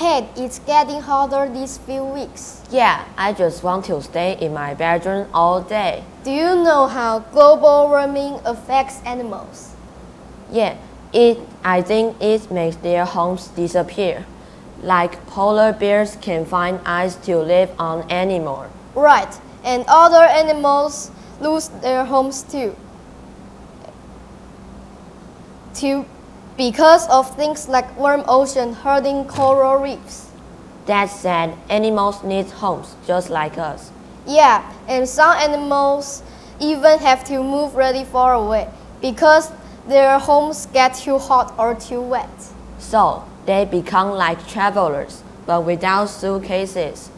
Hey, it's getting hotter these few weeks. Yeah, I just want to stay in my bedroom all day. Do you know how global warming affects animals? Yeah, it I think it makes their homes disappear. Like polar bears can find ice to live on anymore. Right, and other animals lose their homes too. To because of things like warm ocean hurting coral reefs. That said, animals need homes just like us. Yeah, and some animals even have to move really far away because their homes get too hot or too wet. So they become like travelers, but without suitcases.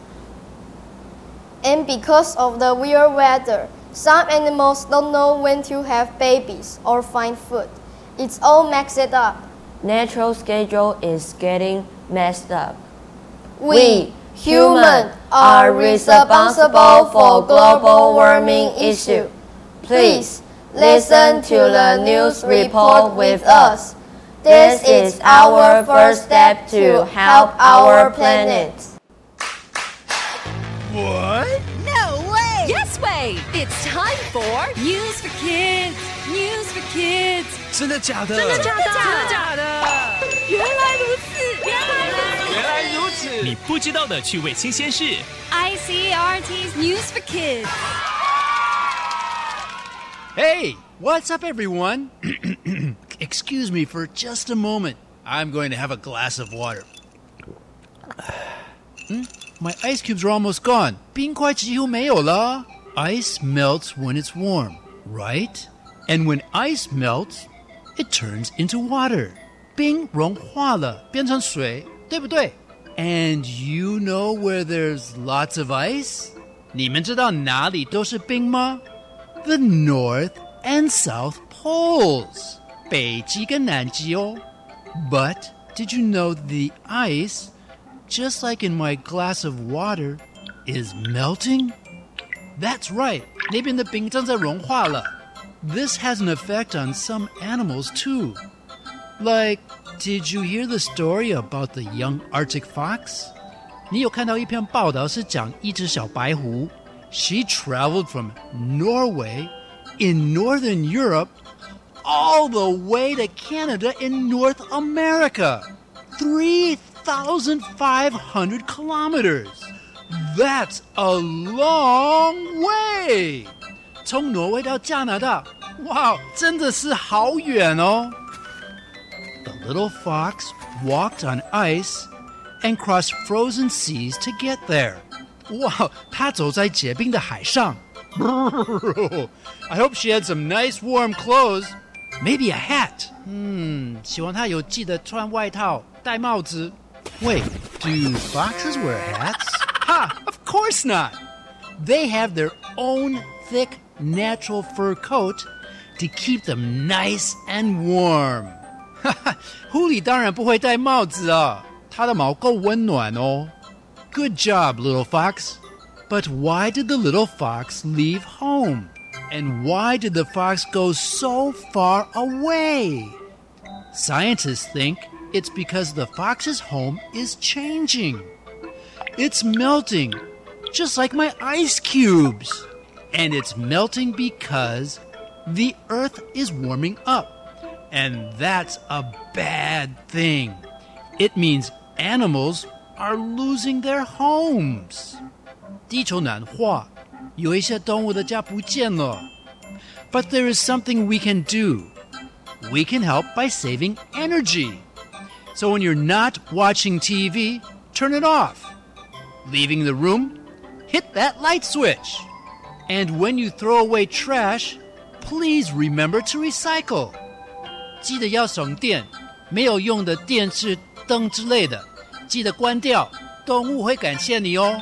And because of the weird weather, some animals don't know when to have babies or find food. It's all mixed up. Natural schedule is getting messed up. We, human, are responsible for global warming issue. Please listen to the news report with us. This is our first step to help our planet. What? No way! Yes way! It's time for News for kids! News for kids! 真的假的？真的假的？真的假的？原来如此！原来如此！原来如此！你不知道的趣味新鲜事。 ICRT's News for Kids. Hey, what's up, everyone? Excuse me for just a moment. I'm going to have a glass of water. Hmm? My ice cubes are almost gone. 冰块几乎没有了. Ice melts when it's warm, right? And when ice melts, it turns into water. 冰融化了，变成水，对不对？And you know where there's lots of ice? 你们知道哪里都是冰吗？the North and South Poles. 北极跟南极哦。But did you know the ice, just like in my glass of water, is melting? That's right. 那边的冰正在融化了。This has an effect on some animals too. Like, did you hear the story about the young Arctic fox? 你有看到一篇报道是讲一只小白狐 she traveled from Norway in northern Europe all the way to Canada in North America. 3,500 kilometers. That's a long way. 从挪威到加拿大，哇，真的是好远哦。The little fox walked on ice and crossed frozen seas to get there. 哇，他走在结冰的海上。I hope she had some nice warm clothes. Maybe a hat. 嗯，希望她有记得穿外套、戴帽子。Wait, do foxes wear hats? Ha! Of course not. They have their own thick natural fur coat to keep them nice and warm. 哈哈，狐狸当然不会戴帽子啊，它的毛够温暖哦。Good job, little fox. But why did the little fox leave home? And why did the fox go so far away? Scientists think it's because the fox's home is changing. It's melting, just like my ice cubes. And it's melting because the earth is warming up. And that's a bad thing. It means animals are losing their homes. 地球暖化，有一些动物的家不见了。But there is something we can do. We can help by saving energy. So when you're not watching TV, turn it off. Leaving the room, hit that light switch. And when you throw away trash, please remember to recycle. 记得要省电，没有用的电视、灯之类的，记得关掉，动物会感谢你哦。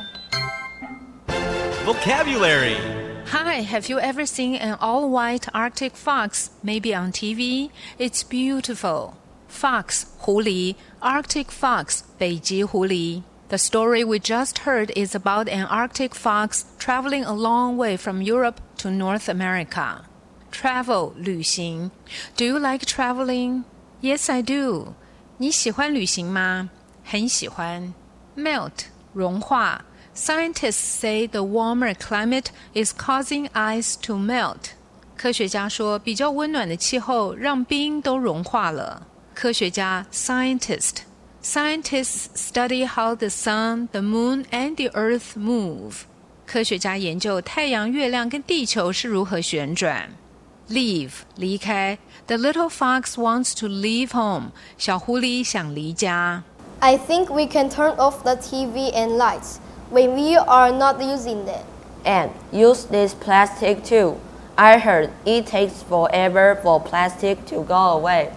Vocabulary. Hi, have you ever seen an all white Arctic fox? Maybe on TV? It's beautiful. Fox, 狐狸, Arctic fox, 北极狐狸. The story we just heard is about an Arctic fox traveling a long way from Europe to North America. Travel, 旅行. Do you like traveling? Yes, I do. 你喜欢旅行吗 很喜欢。Melt 融化。Scientists say the warmer climate is causing ice to melt. 科学家说，比较温暖的气候让冰都融化了。科学家 scientist scientists study how the sun, the moon, and the earth move. 科学家研究太阳、月亮跟地球是如何旋转。Leave 离开。The little fox wants to leave home. 小狐狸想离家。 I think we can turn off the TV and lights when we are not using them. And use this plastic too. I heard it takes forever for plastic to go away.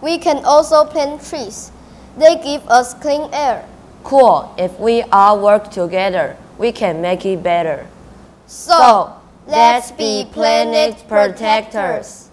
We can also plant trees. They give us clean air. Cool, if we all work together, we can make it better. So, let's be planet protectors.